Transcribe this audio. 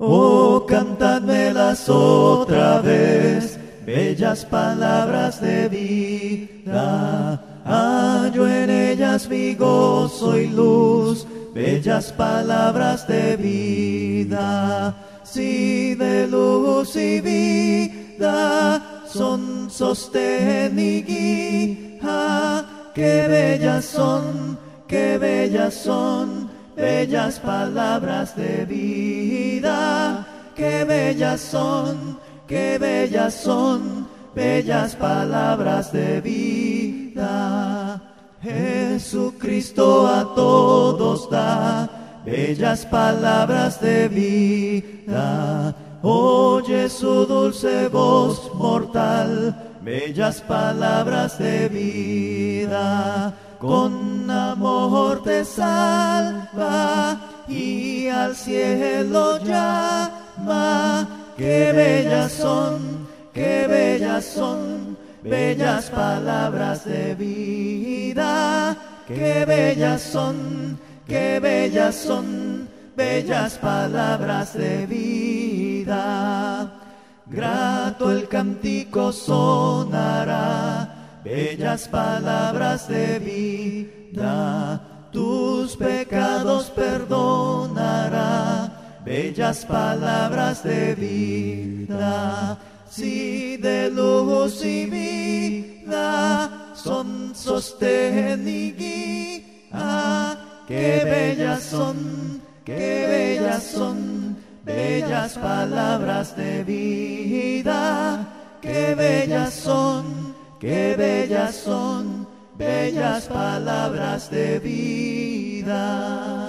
Oh, cantadmelas otra vez, bellas palabras de vida. Hallo en ellas mi gozo y luz, bellas palabras de vida. Si de luz y vida son sostén y guía, qué bellas son, qué bellas son bellas palabras de vida, qué bellas son, qué bellas son, bellas palabras de vida. Jesucristo a todos da bellas palabras de vida. Oye su dulce voz mortal, bellas palabras de vida con amor te salva y al cielo llama. Qué bellas son, qué bellas son, bellas palabras de vida. Qué bellas son, qué bellas son, bellas palabras de vida. Grato el cántico sonará bellas palabras de vida, tus pecados perdonará, bellas palabras de vida, si de luz y vida son sostén y guía, qué bellas son, qué bellas son, bellas palabras de vida, qué bellas son Qué bellas son, bellas palabras de vida. vida.